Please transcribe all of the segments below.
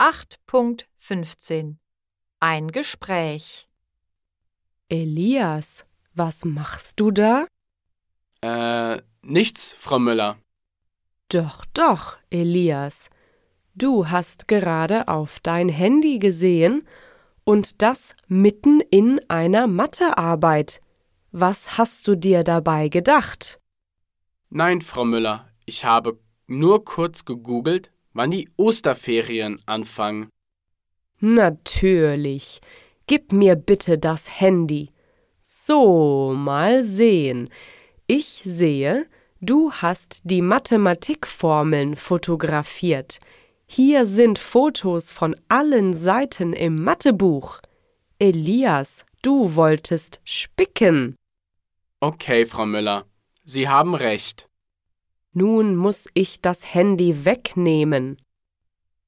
8.15 Ein Gespräch Elias, was machst du da? Äh, nichts, Frau Müller. Doch, doch, Elias. Du hast gerade auf dein Handy gesehen und das mitten in einer Mathearbeit. Was hast du dir dabei gedacht? Nein, Frau Müller, ich habe nur kurz gegoogelt, wann die Osterferien anfangen. Natürlich. Gib mir bitte das Handy. So, mal sehen. Ich sehe, du hast die Mathematikformeln fotografiert. Hier sind Fotos von allen Seiten im Mathebuch. Elias, du wolltest spicken. Okay, Frau Müller, Sie haben recht. Nun muss ich das Handy wegnehmen.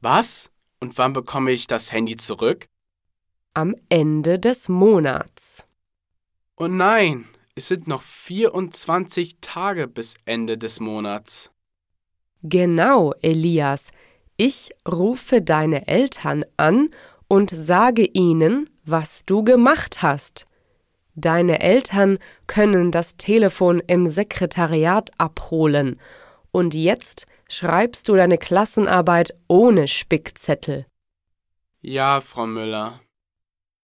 Was? Und wann bekomme ich das Handy zurück? Am Ende des Monats. Oh nein, es sind noch 24 Tage bis Ende des Monats. Genau, Elias. Ich rufe deine Eltern an und sage ihnen, was du gemacht hast. Deine Eltern können das Telefon im Sekretariat abholen. Und jetzt schreibst du deine Klassenarbeit ohne Spickzettel. Ja, Frau Müller.